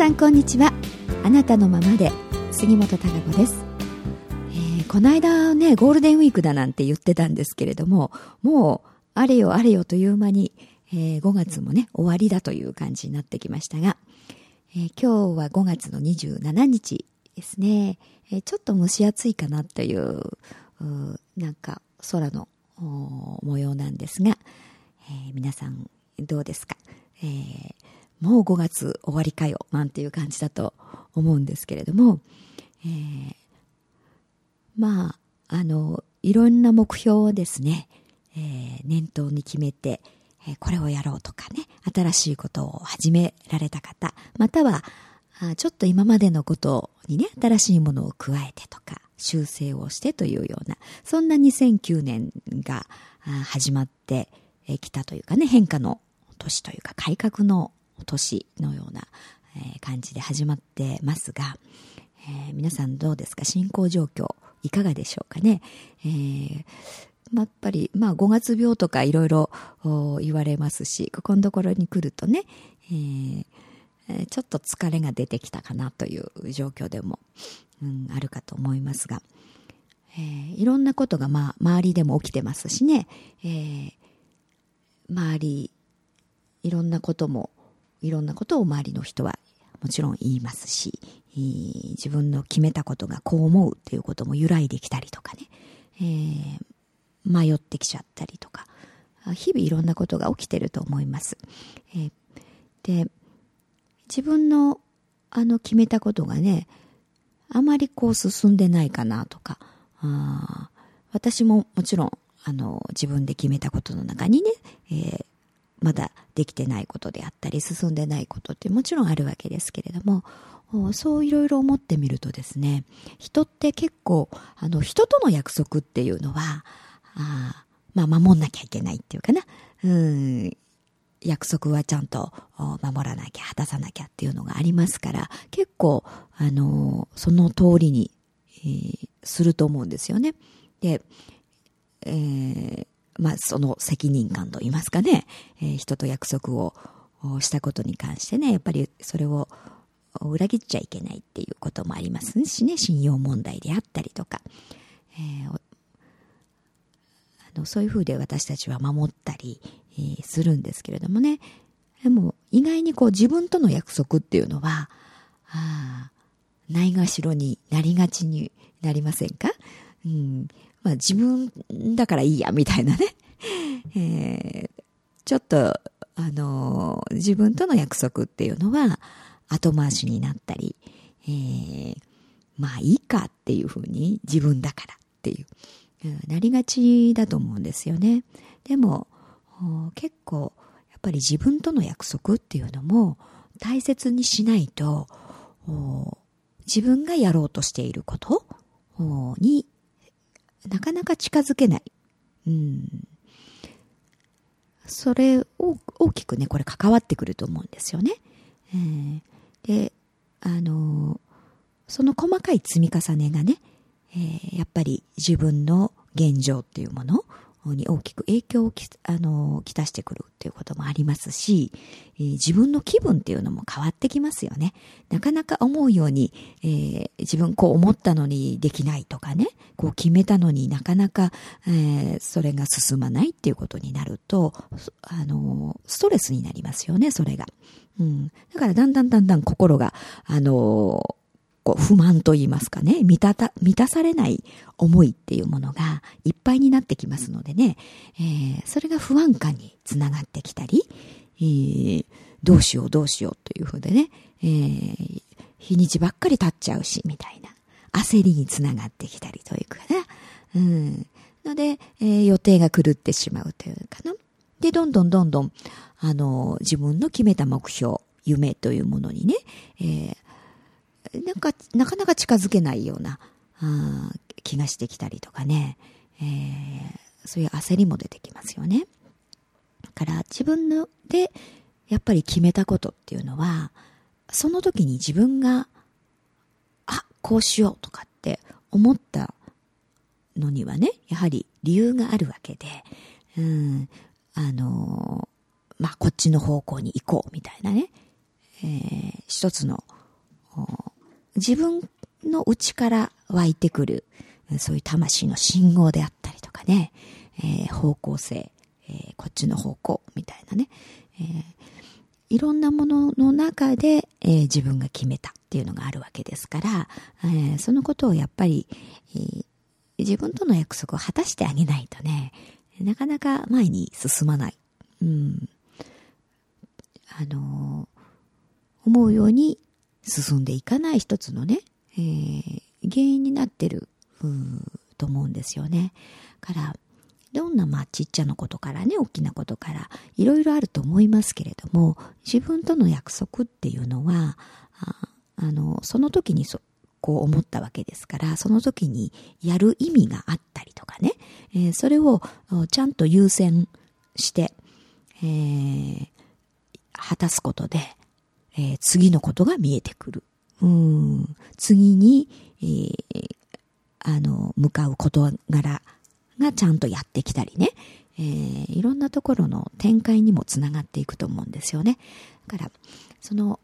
さんこんにちは。あなたのままで杉本孝子です、えー、この間ねゴールデンウィークだなんて言ってたんですけれどももうあれよあれよという間に、えー、5月もね終わりだという感じになってきましたが、えー、今日は5月の27日ですね、え、ちょっと蒸し暑いかなというなんか空の模様なんですが、え、皆さんどうですか、えー、もう5月終わりかよなんていう感じだと思うんですけれども、えー、まああのいろんな目標をですね、えー、念頭に決めて、えー、これをやろうとかね新しいことを始められた方またはあちょっと今までのことにね新しいものを加えてとか修正をしてというようなそんな2009年が始まってきたというかね変化の年というか改革の年のような感じで始まってますが、えー、皆さんどうですか？進行状況いかがでしょうかね、えーやっぱり、まあ、5月病とかいろいろ言われますし、ここのところに来るとね、えー、ちょっと疲れが出てきたかなという状況でも、うん、あるかと思いますが、えー、いろんなことが、まあ、周りでも起きてますしね、えー、周り、いろんなこともいろんなことを周りの人はもちろん言いますし、自分の決めたことがこう思うっていうことも揺らいできたりとかね、えー、迷ってきちゃったりとか、日々いろんなことが起きてると思います。えー、で、自分のあの決めたことがね、あまりこう進んでないかなとか、あ私ももちろんあの自分で決めたことの中にね、えー、まだできてないことであったり進んでないことってもちろんあるわけですけれどもそういろいろ思ってみるとですね人って結構あの人との約束っていうのはあまあ守んなきゃいけないっていうかなうん約束はちゃんと守らなきゃ果たさなきゃっていうのがありますから結構あのその通りに、えー、すると思うんですよね。で、えー、まあ、その責任感といいますかね、えー、人と約束をしたことに関してね、やっぱりそれを裏切っちゃいけないっていうこともありますしね、信用問題であったりとか、えー、あのそういうふうで私たちは守ったり、えー、するんですけれどもね、でも意外にこう自分との約束っていうのは、あないがしろになりがちになりませんか、うん、まあ自分だからいいや、みたいなね。えー、ちょっと、あのー、自分との約束っていうのは後回しになったり、えー、まあいいかっていうふうに自分だからっていう、なりがちだと思うんですよね。でも、結構、やっぱり自分との約束っていうのも大切にしないと、自分がやろうとしていることになかなか近づけない。うん。それを大きくね、これ関わってくると思うんですよね。えー、で、あの、その細かい積み重ねがね、えー、やっぱり自分の現状っていうものに大きく影響をきあのきたしてくるっていうこともありますし、えー、自分の気分っていうのも変わってきますよね。なかなか思うように、えー、自分こう思ったのにできないとかね、こう決めたのになかなか、えー、それが進まないっていうことになると、あのストレスになりますよね、それが。うん。だからだんだんだんだん心が、あのこう不満と言いますかね、満たた、満たされない思いっていうものがいっぱいになってきますのでね、えー、それが不安感につながってきたり、えー、どうしようどうしようというふうでね、えー、日にちばっかり経っちゃうし、みたいな、焦りにつながってきたりというかな、うん。ので、えー、予定が狂ってしまうというかな。で、どんどんどんどん、あの、自分の決めた目標、夢というものにね、えー、なんか、なかなか近づけないような、あ気がしてきたりとかね、えー、そういう焦りも出てきますよね。だから自分で、やっぱり決めたことっていうのは、その時に自分が、あ、こうしようとかって思ったのにはね、やはり理由があるわけで、うん、あのまあ、こっちの方向に行こうみたいなね、えー、一つの、自分の内から湧いてくる、そういう魂の信号であったりとかね、えー、方向性、えー、こっちの方向みたいなね、えー、いろんなものの中で、えー、自分が決めたっていうのがあるわけですから、えー、そのことをやっぱり、えー、自分との約束を果たしてあげないとね、なかなか前に進まない。うん。あの思うように進んでいかない一つのね、えー、原因になってる、と思うんですよね。から、どんなまあちっちゃなことからね、大きなことからいろいろあると思いますけれども、自分との約束っていうのは、ああの、その時にそ、こう思ったわけですから、その時にやる意味があったりとかね、えー、それをちゃんと優先して、えー、果たすことで、えー、次のことが見えてくる。うん、次に、えー、あの、向かう事柄がちゃんとやってきたりね、えー、いろんなところの展開にもつながっていくと思うんですよね。だから、その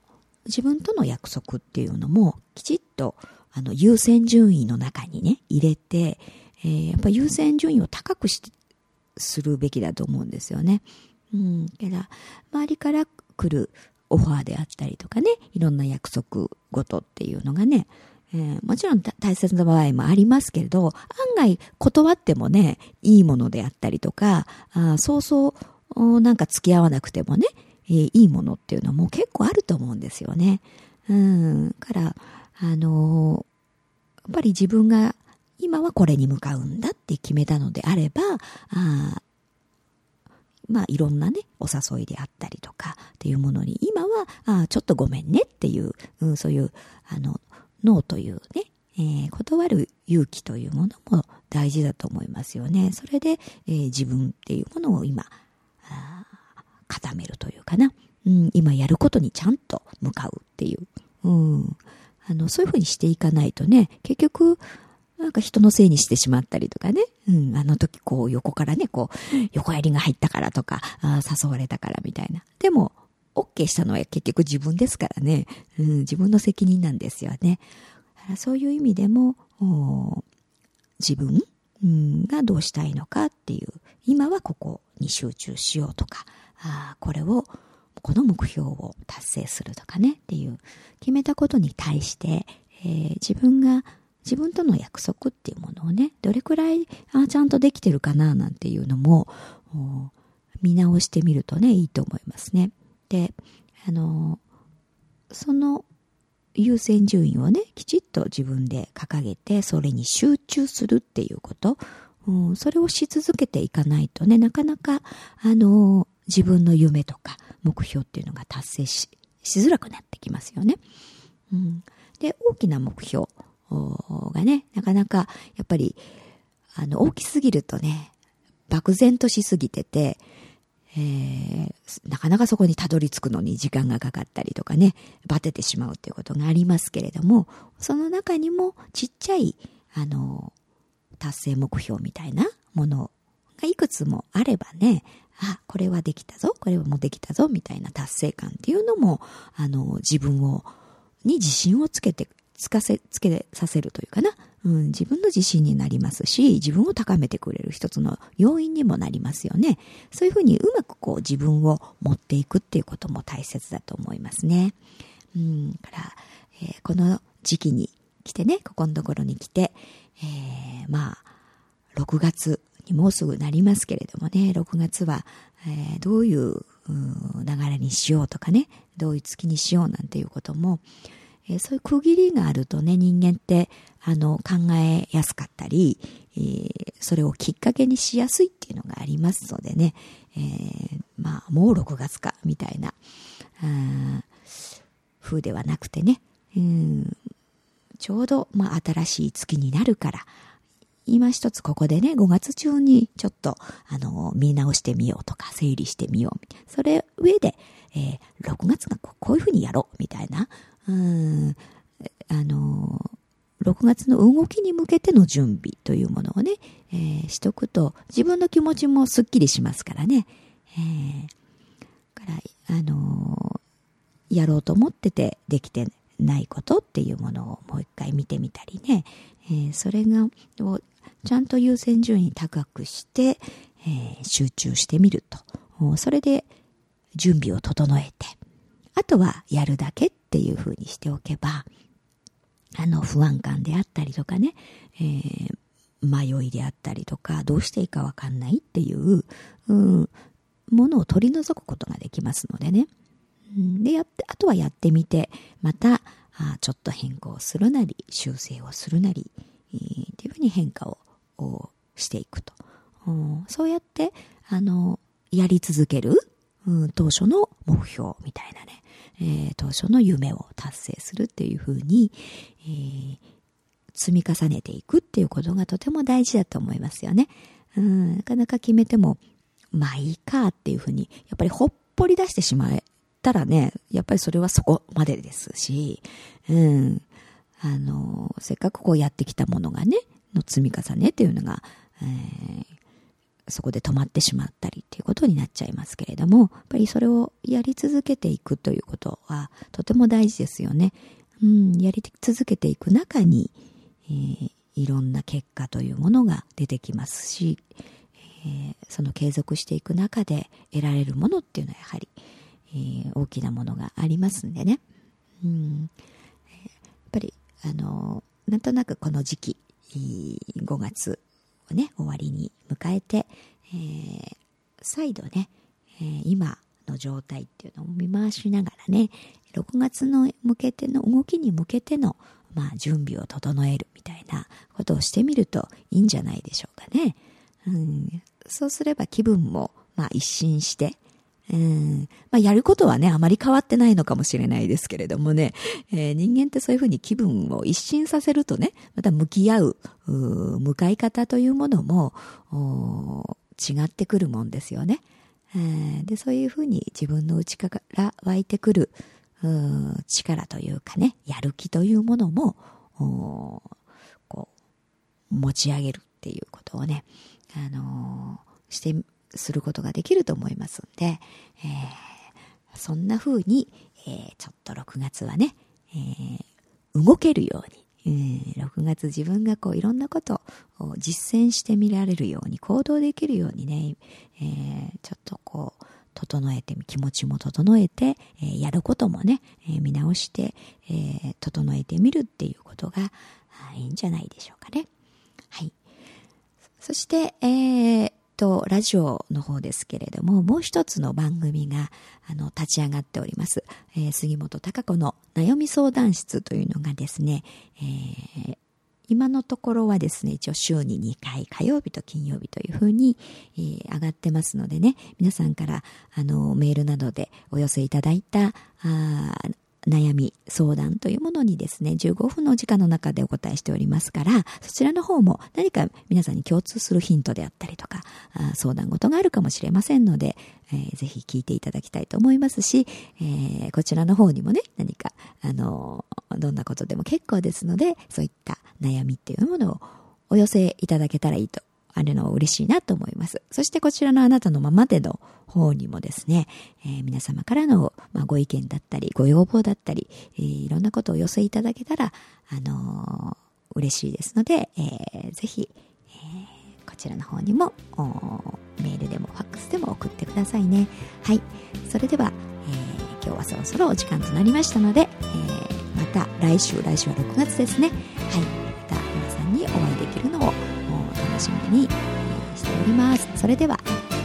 自分との約束っていうのもきちっとあの優先順位の中にね、入れて、えー、やっぱ優先順位を高くしするべきだと思うんですよね。うん。だから、周りから来るオファーであったりとかね、いろんな約束事っていうのがね、えー、もちろん大切な場合もありますけれど、案外断ってもね、いいものであったりとか、あそうそうなんか付き合わなくてもね、えー、いいものっていうのはもう結構あると思うんですよね。うん、から、あのー、やっぱり自分が今はこれに向かうんだって決めたのであれば、あまあいろんなね、お誘いであったりとかっていうものに、今は、あちょっとごめんねっていう、うん、そういう、あの、ノーというね、えー、断る勇気というものも大事だと思いますよね。それで、えー、自分っていうものを今、固めるというかな。うん、今やることにちゃんと向かうっていう。うん。あの、そういうふうにしていかないとね、結局、なんか人のせいにしてしまったりとかね。うん、あの時こう横からね、こう、横槍が入ったからとか、あ誘われたからみたいな。でも、OK したのは結局自分ですからね。うん、自分の責任なんですよね。そういう意味でも、自分、うん、がどうしたいのかっていう、今はここに集中しようとか、あこれを、この目標を達成するとかねっていう、決めたことに対して、えー、自分が自分との約束っていうものをね、どれくらいあちゃんとできてるかななんていうのも、見直してみるとね、いいと思いますね。で、あの、その優先順位をね、きちっと自分で掲げて、それに集中するっていうこと、うん、それをし続けていかないとね、なかなか、あの、自分の夢とか目標っていうのが達成ししづらくなってきますよね。うん、で、大きな目標がね、なかなか、やっぱり、あの、大きすぎるとね、漠然としすぎてて、えー、なかなかそこにたどり着くのに時間がかかったりとかね、バテてしまうということがありますけれども、その中にもちっちゃい、あの、達成目標みたいなものがいくつもあればね、あ、これはできたぞ、これはもうできたぞ、みたいな達成感っていうのも、あの、自分を、に自信をつけて、つかせ、つけさせるというかな、うん、自分の自信になりますし、自分を高めてくれる一つの要因にもなりますよね。そういうふうにうまくこう自分を持っていくっていうことも大切だと思いますね。うん、から、えー、この時期に来てね、ここのところに来て、えー、まあ、6月にもうすぐなりますけれどもね、6月は、えー、どういう流れにしようとかね、どういう月にしようなんていうことも、え、そういう区切りがあるとね、人間って、あの、考えやすかったり、えー、それをきっかけにしやすいっていうのがありますのでね、えー、まあ、もう6月か、みたいな、風ではなくてね、うん、ちょうど、まあ、新しい月になるから、今一つここでね、5月中にちょっと、あの、見直してみようとか、整理してみよう。それ上で、えー、6月がこういうふうにやろう、みたいな、うん、あの、6月の動きに向けての準備というものをね、えー、しとくと、自分の気持ちもすっきりしますからね。えー、から、あのー、やろうと思っててできてないことっていうものをもう一回見てみたりね、えー、それがちゃんと優先順位高くして、え、集中してみると。それで準備を整えて。あとはやるだけっっていうふうにしておけばあの不安感であったりとかね、えー、迷いであったりとかどうしていいかわかんないっていう、うん、ものを取り除くことができますのでね。で、やって、あとはやってみて、また、あちょっと変更するなり、修正をするなり、えー、っていうふうに変化をしていくと。そうやって、あの、やり続ける、うん、当初の目標みたいなね、えー、当初の夢を達成するっていうふうに、えー、積み重ねていくっていうことがとても大事だと思いますよね。うん、なかなか決めても、まあいいかっていうふうに、やっぱりほっぽり出してしまったらね、やっぱりそれはそこまでですし、うん、あの、せっかくこうやってきたものがね、の積み重ねっていうのが、えー、そこで止まってしまったりっていうことになっちゃいますけれども、やっぱりそれをやり続けていくということはとても大事ですよね。うん、やり続けていく中に、えー、いろんな結果というものが出てきますし、えー、その継続していく中で得られるものっていうのはやはり、えー、大きなものがありますんでね。うん、やっぱり、あの、なんとなくこの時期、5月をね、終わりに迎えて、えー、再度ね、えー、今の状態っていうのを見回しながらね、6月の向けての動きに向けての、まあ、準備を整えるみたいなことをしてみるといいんじゃないでしょうかね。うん、そうすれば気分も、まあ、一新して、うん。まあ、やることはね、あまり変わってないのかもしれないですけれどもね、えー、人間ってそういうふうに気分を一新させるとね、また向き合う、う向かい方というものも、違ってくるもんですよね。で、そういうふうに自分の内から湧いてくる、力というかね、やる気というものも、こう、持ち上げるっていうことをね、あのー、してすることができると思いますんで、えー、そんな風に、えー、ちょっと6月はね、えー、動けるように、えー、6月自分がこういろんなことを実践してみられるように行動できるようにね、えー、ちょっとこう整えて気持ちも整えて、えー、やることもね、えー、見直して、えー、整えてみるっていうことがいいんじゃないでしょうかね。はい。そして、えー、と、ラジオの方ですけれども、もう一つの番組が、あの、立ち上がっております。えー、杉本孝子の悩み相談室というのがですね、えー、今のところはですね、一応週に2回、火曜日と金曜日というふうに、えー、上がってますのでね、皆さんから、あの、メールなどでお寄せいただいた、あ悩み、相談というものにですね、15分の時間の中でお答えしておりますから、そちらの方も何か皆さんに共通するヒントであったりとか、相談事があるかもしれませんので、えー、ぜひ聞いていただきたいと思いますし、えー、こちらの方にもね、何か、あの、どんなことでも結構ですので、そういった悩みっていうものをお寄せいただけたらいいとあるの嬉しいなと思います。そしてこちらのあなたのままでの方にもですね、えー、皆様からの、まあ、ご意見だったり、ご要望だったり、えー、いろんなことをお寄せいただけたら、あのー、嬉しいですので、えー、ぜひ、えー、こちらの方にもメールでもファックスでも送ってくださいね。はい。それでは、えー、今日はそろそろお時間となりましたので、えー、また来週、来週は6月ですね。はい。楽しみにしております。それでは、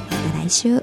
また来週。